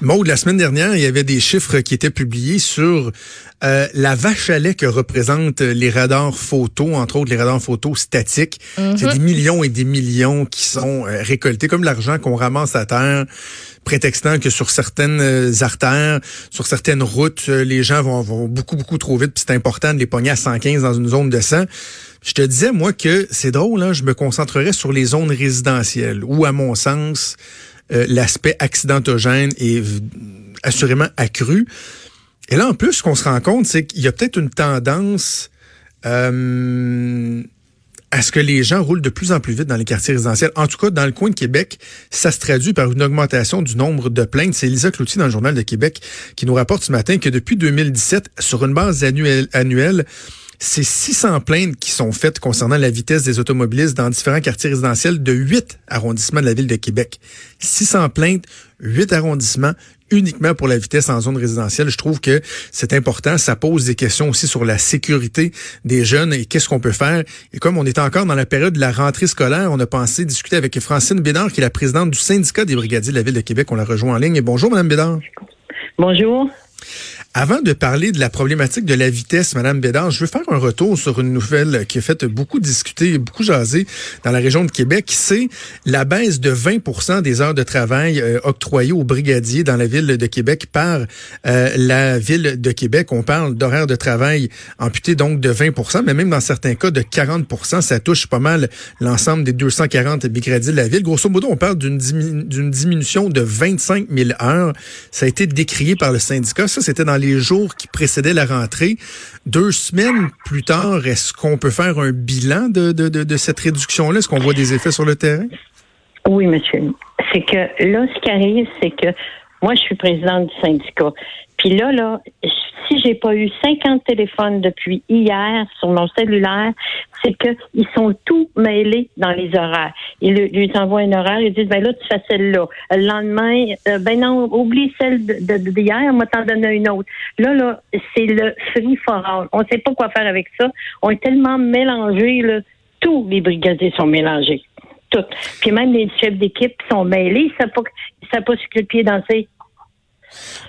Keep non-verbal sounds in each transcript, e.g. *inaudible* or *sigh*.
Maud, la semaine dernière, il y avait des chiffres qui étaient publiés sur euh, la vache à lait que représentent les radars photo, entre autres les radars photo statiques. Mhm. C'est des millions et des millions qui sont euh, récoltés, comme l'argent qu'on ramasse à terre, prétextant que sur certaines euh, artères, sur certaines routes, euh, les gens vont, vont beaucoup, beaucoup trop vite, puis c'est important de les pogner à 115 dans une zone de 100. Je te disais, moi, que c'est drôle, hein, je me concentrerais sur les zones résidentielles, où, à mon sens, euh, l'aspect accidentogène est assurément accru. Et là, en plus, ce qu'on se rend compte, c'est qu'il y a peut-être une tendance euh, à ce que les gens roulent de plus en plus vite dans les quartiers résidentiels. En tout cas, dans le coin de Québec, ça se traduit par une augmentation du nombre de plaintes. C'est Elisa Cloutier dans le Journal de Québec qui nous rapporte ce matin que depuis 2017, sur une base annuelle, annuelle c'est 600 plaintes qui sont faites concernant la vitesse des automobilistes dans différents quartiers résidentiels de 8 arrondissements de la ville de Québec. 600 plaintes, 8 arrondissements uniquement pour la vitesse en zone résidentielle. Je trouve que c'est important. Ça pose des questions aussi sur la sécurité des jeunes et qu'est-ce qu'on peut faire. Et comme on est encore dans la période de la rentrée scolaire, on a pensé discuter avec Francine Bédard, qui est la présidente du syndicat des brigadiers de la ville de Québec. On la rejoint en ligne. Et bonjour, Madame Bédard. Bonjour. Avant de parler de la problématique de la vitesse, Madame Bédard, je veux faire un retour sur une nouvelle qui a fait beaucoup discuter, beaucoup jaser dans la région de Québec. C'est la baisse de 20% des heures de travail euh, octroyées aux brigadiers dans la ville de Québec par euh, la ville de Québec. On parle d'horaires de travail amputés donc de 20% mais même dans certains cas de 40% Ça touche pas mal l'ensemble des 240 brigadiers de la ville. Grosso modo, on parle d'une dimi- d'une diminution de 25 000 heures. Ça a été décrié par le syndicat. Ça, c'était dans les jours qui précédaient la rentrée. Deux semaines plus tard, est-ce qu'on peut faire un bilan de, de, de, cette réduction-là? Est-ce qu'on voit des effets sur le terrain? Oui, monsieur. C'est que là, ce qui arrive, c'est que moi, je suis présidente du syndicat. Puis là, là, si j'ai pas eu 50 téléphones depuis hier sur mon cellulaire, c'est que ils sont tous mêlés dans les horaires. Ils lui, envoient un horaire, ils disent ben là tu fais celle-là. Le lendemain, euh, ben non, oublie celle d'hier, on va t'en donner une autre. Là là, c'est le free for all. On sait pas quoi faire avec ça. On est tellement mélangés là, tous les brigadiers sont mélangés. Tout. Puis même les chefs d'équipe sont mêlés, ils savent pas, ils savent pas quel pied danser.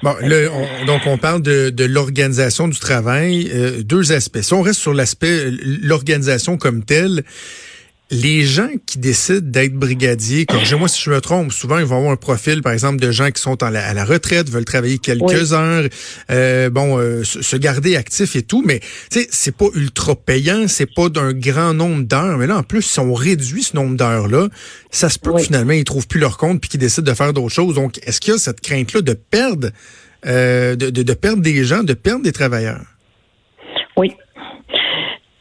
Bon, on- donc on parle de, de l'organisation du travail, euh, deux aspects. Si on reste sur l'aspect euh, l'organisation comme telle, les gens qui décident d'être brigadiers, comme moi si je me trompe, souvent ils vont avoir un profil, par exemple, de gens qui sont en la- à la retraite, veulent travailler quelques Oui. heures, euh, bon, euh, se, garder actif et tout, mais tu sais, c'est pas ultra payant, c'est pas d'un grand nombre d'heures, mais là en plus si on réduit ce nombre d'heures là, ça se peut Oui. que finalement ils trouvent plus leur compte puis qu'ils décident de faire d'autres choses. Donc est-ce qu'il y a cette crainte là de perdre, euh, de, de, de perdre des gens, de perdre des travailleurs?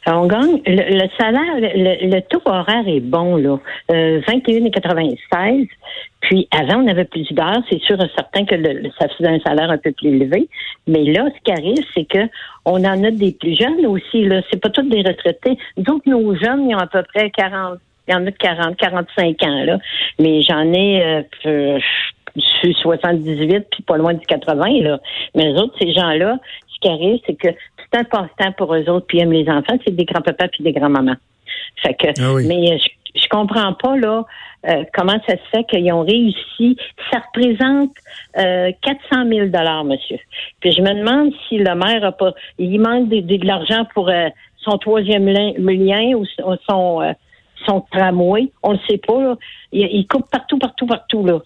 On gagne. Le, le salaire, le, le taux horaire est bon, là. Euh, 21,96. Puis avant, on avait plus d'heures. C'est sûr et certain que le, ça faisait un salaire un peu plus élevé. Mais là, ce qui arrive, c'est que on en a des plus jeunes aussi, là. C'est pas tous des retraités. Donc, nos jeunes, ils ont à peu près 40. Il y en a de 40, 45 ans, là. Mais j'en ai euh, je suis 78 puis pas loin du 80, là. Mais les autres, ces gens-là, ce qui arrive, c'est que c'est un passe-temps pour eux autres, puis ils aiment les enfants, c'est des grands-papas puis des grands-mamans. Fait que, Ah oui. mais euh, je, je comprends pas, là, euh, comment ça se fait qu'ils ont réussi. Ça représente euh, 400 000 monsieur. Puis je me demande si le maire a pas, il manque de, de- de l'argent pour euh, son troisième lien, lien ou son, son, euh, son tramway. On le sait pas, là. Il, il coupe partout, partout, partout, là.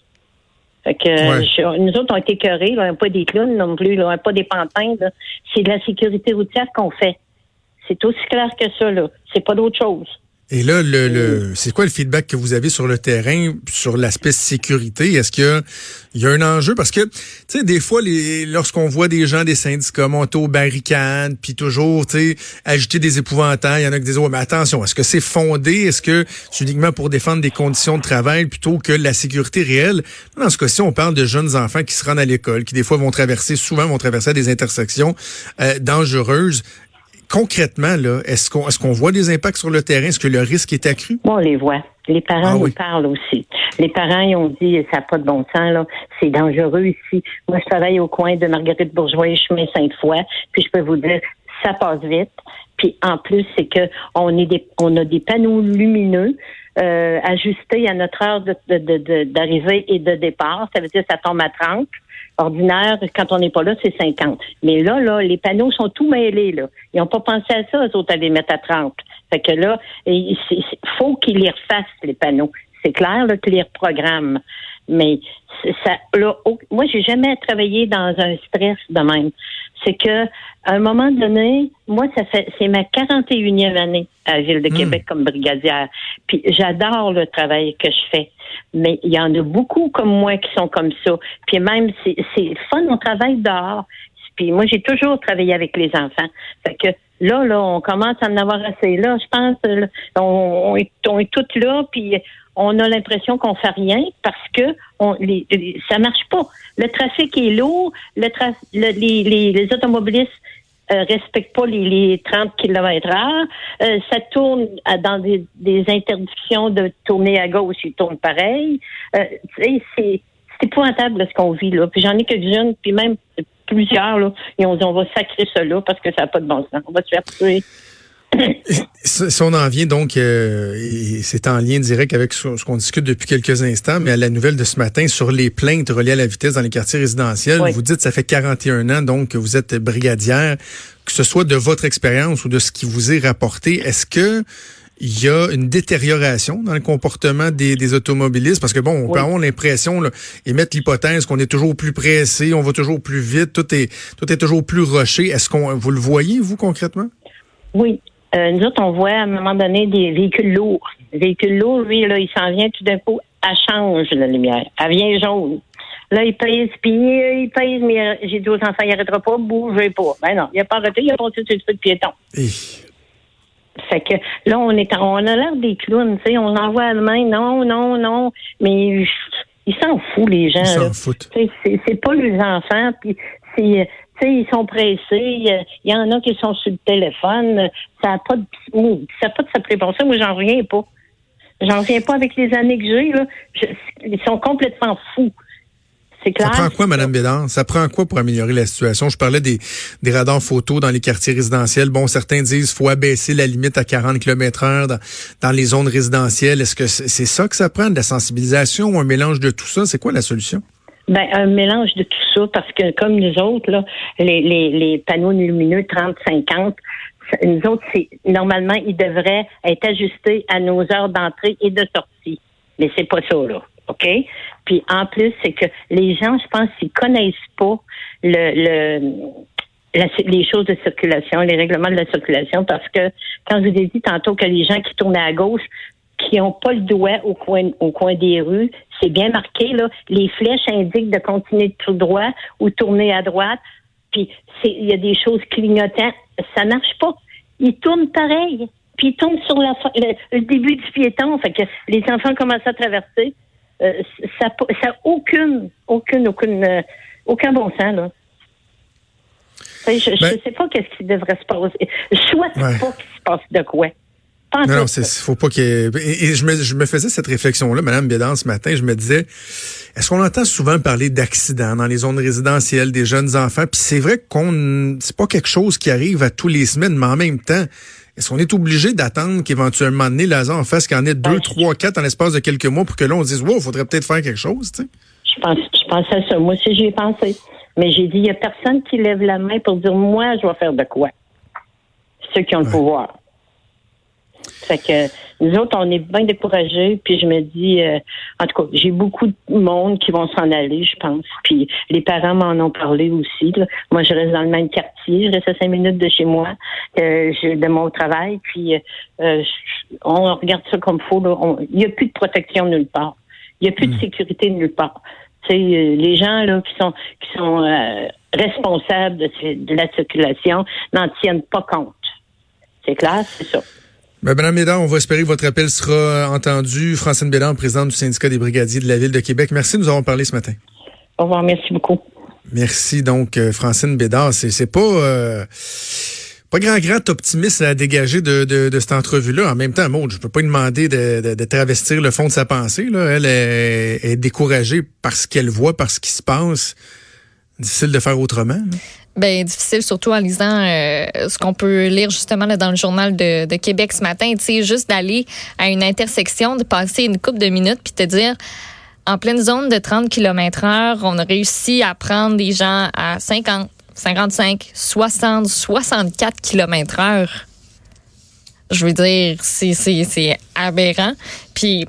Fait que Ouais. je- nous autres, on été écœurés, là, on n'a pas des clowns non plus, là, on n'a pas des pantins. C'est de la sécurité routière qu'on fait. C'est aussi clair que ça, là. C'est pas d'autre chose. Et là, le, le c'est quoi le feedback que vous avez sur le terrain, sur l'aspect sécurité? Est-ce qu'il y a, il y a un enjeu? Parce que, tu sais, des fois, les, lorsqu'on voit des gens des syndicats monter aux barricades, puis toujours, tu sais, agiter des épouvantails, il y en a qui disent, ouais, mais attention, est-ce que c'est fondé? Est-ce que c'est uniquement pour défendre des conditions de travail plutôt que la sécurité réelle? Dans ce cas-ci, on parle de jeunes enfants qui se rendent à l'école, qui des fois vont traverser, souvent vont traverser des intersections euh, dangereuses concrètement, là, est-ce qu'on est-ce qu'on voit des impacts sur le terrain? Est-ce que le risque est accru? Moi, on les voit. Les parents Ah nous oui. parlent aussi. Les parents, ils ont dit, ça n'a pas de bon sens, là. C'est dangereux ici. Moi, je travaille au coin de Marguerite Bourgeois et chemin Sainte-Foy. Puis je peux vous dire, ça passe vite. Puis en plus, c'est que on est des, on a des panneaux lumineux euh, ajusté à notre heure d'arrivée et de départ. Ça veut dire que ça tombe à 30. Ordinaire, quand on n'est pas là, c'est 50. Mais là, là, les panneaux sont tout mêlés. Là. Ils n'ont pas pensé à ça, eux autres, à les mettre à 30. Fait que là, il faut qu'ils les refassent, les panneaux. C'est clair là, qu'ils les reprogramment. Mais ça, là, moi, j'ai jamais travaillé dans un stress de même. C'est que, à un moment donné, moi, ça fait, c'est ma 41e année à la Ville de hmm. Québec comme brigadière. Puis j'adore le travail que je fais. Mais il y en a beaucoup comme moi qui sont comme ça. Puis même, c'est, c'est fun, on travaille dehors. Puis moi, j'ai toujours travaillé avec les enfants. Fait que là, là, on commence à en avoir assez. Là, je pense, on, est, on est toutes là, puis on a l'impression qu'on fait rien parce que on, les, ça marche pas. Le trafic est lourd, le, les, les, automobilistes euh, respectent pas les, 30 km heure. Euh, ça tourne dans des, interdictions de tourner à gauche, ils tournent pareil. Euh, c'est, c'est épouvantable ce qu'on vit là. Puis j'en ai quelques-unes, puis même plusieurs là, et on dit on va sacrer cela parce que ça n'a pas de bon sens. On va se faire tuer. si on en vient donc, euh, c'est en lien direct avec ce, qu'on discute depuis quelques instants, mais à la nouvelle de ce matin sur les plaintes reliées à la vitesse dans les quartiers résidentiels, vous dites ça fait 41 ans donc que vous êtes brigadière, que ce soit de votre expérience ou de ce qui vous est rapporté, est-ce que il y a une détérioration dans le comportement des, automobilistes parce que bon, on peut avoir l'impression et mettre l'hypothèse qu'on est toujours plus pressé, on va toujours plus vite, tout est tout est toujours plus rushé. Est-ce qu'on vous le voyez vous concrètement? Oui, euh, nous autres, on voit à un moment donné des véhicules lourds. Les véhicules lourds, lui, là, il s'en vient tout d'un coup, elle change la lumière. Elle vient jaune. Là, il pèse, puis il pèse, mais euh, j'ai dit aux enfants, il n'arrêtera pas, bougez pas. Ben non, il n'a pas arrêté, il a passé sur le feu de piéton. Fait que là, on est on a l'air des clowns, tu sais, on envoie à la main, non, non, non. Mais ils s'en foutent, les gens. Ils s'en foutent. C'est pas les enfants, puis c'est sais, ils sont pressés. Il y en a qui sont sur le téléphone. Ça n'a pas de, ça pas de sa prévention. Moi, j'en reviens pas. J'en reviens pas avec les années que j'ai, là. ils sont complètement fous. C'est clair. Ça prend quoi, Mme Bédard? Ça prend quoi pour améliorer la situation? Je parlais des, des radars photos dans les quartiers résidentiels. Bon, certains disent qu'il faut abaisser la limite à 40 km heure dans, dans les zones résidentielles. Est-ce que c'est ça que ça prend, de la sensibilisation ou un mélange de tout ça? C'est quoi la solution? Ben, un mélange de tout ça, parce que comme nous autres, là, les, les, les panneaux lumineux 30-50, nous autres, c'est normalement, ils devraient être ajustés à nos heures d'entrée et de sortie. Mais c'est pas ça, là. OK? Puis en plus, c'est que les gens, je pense, ils connaissent pas le, le les choses de circulation, les règlements de la circulation, parce que quand je vous ai dit tantôt que les gens qui tournaient à gauche qui n'ont pas le doigt au coin, au coin des rues. C'est bien marqué, là. Les flèches indiquent de continuer tout droit ou tourner à droite. Puis il y a des choses clignotantes. Ça marche pas. Ils tournent pareil. Puis ils tombent sur la, le, début du piéton. Fait que les enfants commencent à traverser. Euh, ça n'a aucune, aucune, aucune, euh, aucun bon sens, là. Je ne ben sais pas qu'est-ce qui devrait se passer. Je souhaite pas qu'il se passe de quoi. Non, non, c'est faut pas qu'il et, je, me, je me faisais cette réflexion-là, Madame Bédan, ce matin. Je me disais, est-ce qu'on entend souvent parler d'accidents dans les zones résidentielles des jeunes enfants? Puis c'est vrai qu'on c'est pas quelque chose qui arrive à tous les semaines, mais en même temps, est-ce qu'on est obligé d'attendre qu'éventuellement donné, en fasse qu'il y en ait deux, trois, quatre en l'espace de quelques mois pour que là, on se dise, wow, faudrait peut-être faire quelque chose, tu sais? Je pense, je pense à ça. Moi aussi, j'y ai pensé. Mais j'ai dit, il y a personne qui lève la main pour dire, moi, je vais faire de quoi? Ceux qui ont le pouvoir. Fait que nous autres, on est bien découragés. Puis je me dis, euh, en tout cas, j'ai beaucoup de monde qui vont s'en aller, je pense. Puis les parents m'en ont parlé aussi. Moi, je reste dans le même quartier. Je reste à cinq minutes de chez moi, euh, de mon travail. Puis euh, on regarde ça comme faux. Il n'y a plus de protection nulle part. Il n'y a plus de hmm. sécurité nulle part. sais, les gens là qui sont qui sont responsables de, de la circulation n'en tiennent pas compte. C'est clair, c'est ça. Ben, Madame Bédard, on va espérer que votre appel sera euh, entendu. Francine Bédard, présidente du syndicat des brigadiers de la Ville de Québec. Merci, nous avons parlé ce matin. Au revoir, merci beaucoup. Merci donc, euh, Francine Bédard. C'est pas... Euh, pas grand grand optimiste à dégager de, de, cette entrevue-là. En même temps, Maud, je peux pas lui demander de, de, travestir le fond de sa pensée. Là. Elle est, découragée par ce qu'elle voit, par ce qui se passe. Difficile de faire autrement. Ben difficile, surtout en lisant euh, ce qu'on peut lire justement là, dans le journal de, Québec ce matin. Tu sais, juste d'aller à une intersection, de passer une coupe de minutes, puis te dire, en pleine zone de 30 km heure, on a réussi à prendre des gens à 50, 55, 60, 64 km heure. Je veux dire, c'est aberrant. Puis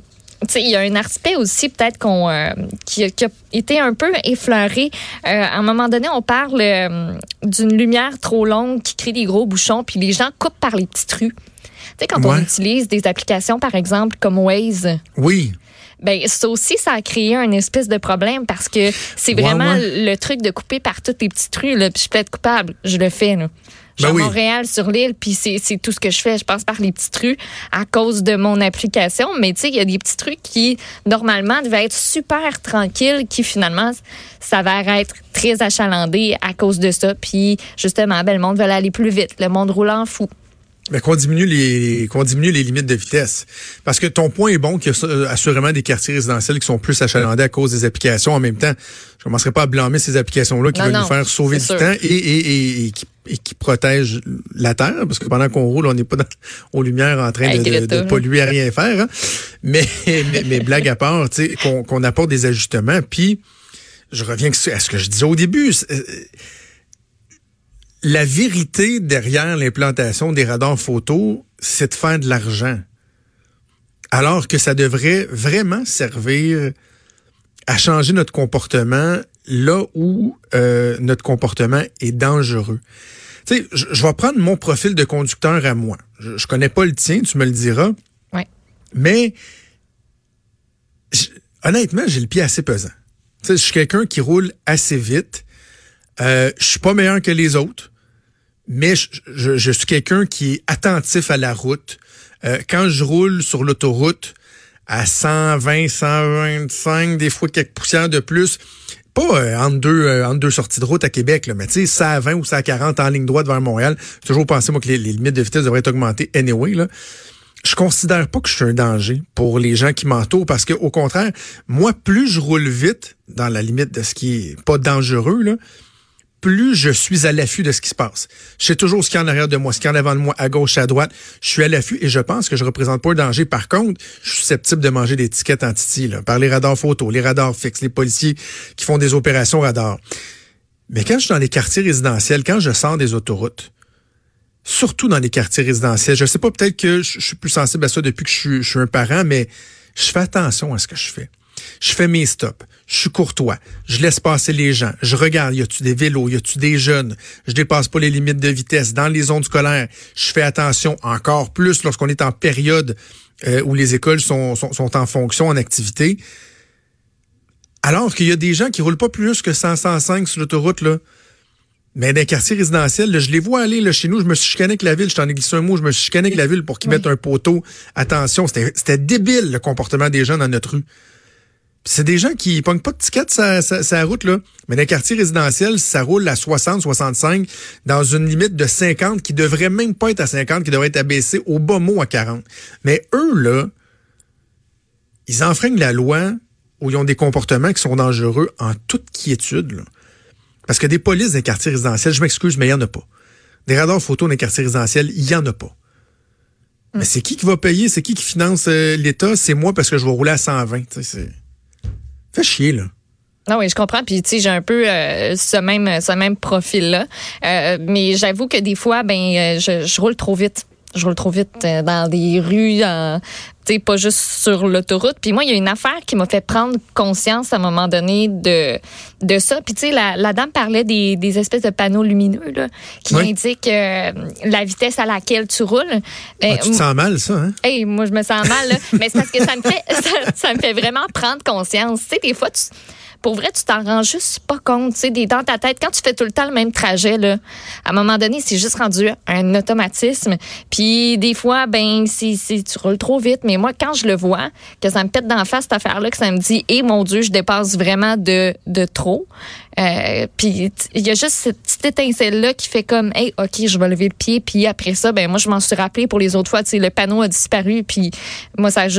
il y a un aspect aussi peut-être qu'on euh, qui, a été un peu effleuré. Euh, à un moment donné, on parle euh, d'une lumière trop longue qui crée des gros bouchons, puis les gens coupent par les petites rues. Tu sais, quand on utilise des applications, par exemple, comme Waze. Oui. Ben, ça aussi, ça a créé un espèce de problème parce que c'est vraiment le truc de couper par toutes les petites rues. Là, puis je peux être coupable. Je le fais. Là. Je suis ben Montréal, sur l'île, puis c'est tout ce que je fais. Je passe par les petites rues à cause de mon application. Mais tu sais, il y a des petits trucs qui, normalement, devaient être super tranquilles, qui finalement s'avèrent être très achalandés à cause de ça. Puis justement, ben, le monde veut aller plus vite. Le monde roule en fou. Mais qu'on diminue les qu'on diminue les limites de vitesse. Parce que ton point est bon qu'il y a euh, assurément des quartiers résidentiels qui sont plus achalandés à cause des applications. En même temps, je commencerai pas à blâmer ces applications-là qui veulent nous faire sauver du temps et, et, et, qui, et, qui, protègent la Terre, parce que pendant qu'on roule, on n'est pas dans, *laughs* aux lumières en train de, de, polluer à rien faire. Hein. Mais, *laughs* mais, mais, blague à part, qu'on qu'on apporte des ajustements. Puis, je reviens à ce que je disais au début la vérité derrière l'implantation des radars photo, c'est de faire de l'argent. Alors que ça devrait vraiment servir à changer notre comportement là où euh, notre comportement est dangereux. Tu sais, je, vais prendre mon profil de conducteur à moi. Je, je connais pas le tien, tu me le diras. Ouais. Mais honnêtement, j'ai le pied assez pesant. Tu sais, je suis quelqu'un qui roule assez vite euh, je suis pas meilleur que les autres, mais je, suis quelqu'un qui est attentif à la route. Euh, quand je roule sur l'autoroute à 120, 125, des fois quelques poussières de plus, pas euh, entre, deux, euh, entre deux sorties de route à Québec, là, mais tu sais, 120 ou 140 en ligne droite vers Montréal, toujours pensé moi que les, limites de vitesse devraient être augmentées anyway. Là. Je considère pas que je suis un danger pour les gens qui m'entourent parce que au contraire, moi, plus je roule vite dans la limite de ce qui est pas dangereux, là, plus je suis à l'affût de ce qui se passe. Je sais toujours ce qu'il y a en arrière de moi, ce qu'il y a en avant de moi, à gauche, à droite. Je suis à l'affût et je pense que je représente pas un danger. Par contre, je suis susceptible de manger des tickets en titi, par les radars photo, les radars fixes, les policiers qui font des opérations radars. Mais quand je suis dans les quartiers résidentiels, quand je sors des autoroutes, surtout dans les quartiers résidentiels, je sais pas, peut-être que je, suis plus sensible à ça depuis que je suis un parent, mais je fais attention à ce que je fais. Je fais mes stops. Je suis courtois. Je laisse passer les gens. Je regarde, y a-tu des vélos, y a-tu des jeunes? Je dépasse pas les limites de vitesse. Dans les zones scolaires, je fais attention encore plus lorsqu'on est en période euh, où les écoles sont, sont, en fonction, en activité. Alors qu'il y a des gens qui roulent pas plus que 100, 105 sur l'autoroute, là. Mais dans les quartiers résidentiels, je les vois aller là, chez nous. Je me suis chicané avec la ville. Je t'en ai glissé un mot. Je me suis chicané avec la ville pour qu'ils mettent un poteau. Attention, c'était débile le comportement des gens dans notre rue. C'est des gens qui pognent pas de tickets sa, sa, route, là. Mais dans les quartiers résidentiels, ça roule à 60, 65, dans une limite de 50 qui devrait même pas être à 50, qui devrait être abaissée au bas mot à 40. Mais eux, là, ils enfreignent la loi où ils ont des comportements qui sont dangereux en toute quiétude, là. Parce que des polices dans les quartiers résidentiels, je m'excuse, mais il n'y en a pas. Des radars photo dans les quartiers résidentiels, il n'y en a pas. Mais c'est qui qui va payer? C'est qui qui finance euh, l'État? C'est moi parce que je vais rouler à 120. C'est chier, là. Non, oui, je comprends. Puis, tu sais, j'ai un peu euh, ce même ce même profil-là. Euh, mais j'avoue que des fois, ben, euh, je, roule trop vite. Je roule trop vite dans des rues, tu sais, pas juste sur l'autoroute. Puis moi, il y a une affaire qui m'a fait prendre conscience à un moment donné de de ça. Puis, tu sais, la, la, dame parlait des, des espèces de panneaux lumineux là, qui indiquent la vitesse à laquelle tu roules. Ben, ah, tu te sens mal, ça, hein? Hey, moi, je me sens mal, là. mais c'est parce que ça me fait *laughs* ça, ça me fait vraiment prendre conscience. Tu sais, des fois, tu pour vrai, tu t'en rends juste pas compte, tu sais, dans ta tête, quand tu fais tout le temps le même trajet, là, à un moment donné, c'est juste rendu un automatisme. Puis des fois, ben, c'est, tu roules trop vite. Mais moi, quand je le vois, que ça me pète d'en face cette affaire-là, que ça me dit, eh, mon Dieu, je dépasse vraiment de, de trop. Euh, puis il y a juste cette petite étincelle-là qui fait comme, hey, OK, je vais lever le pied. Puis après ça, ben moi, je m'en suis rappelé pour les autres fois, tu sais, le panneau a disparu. Puis moi, ça a juste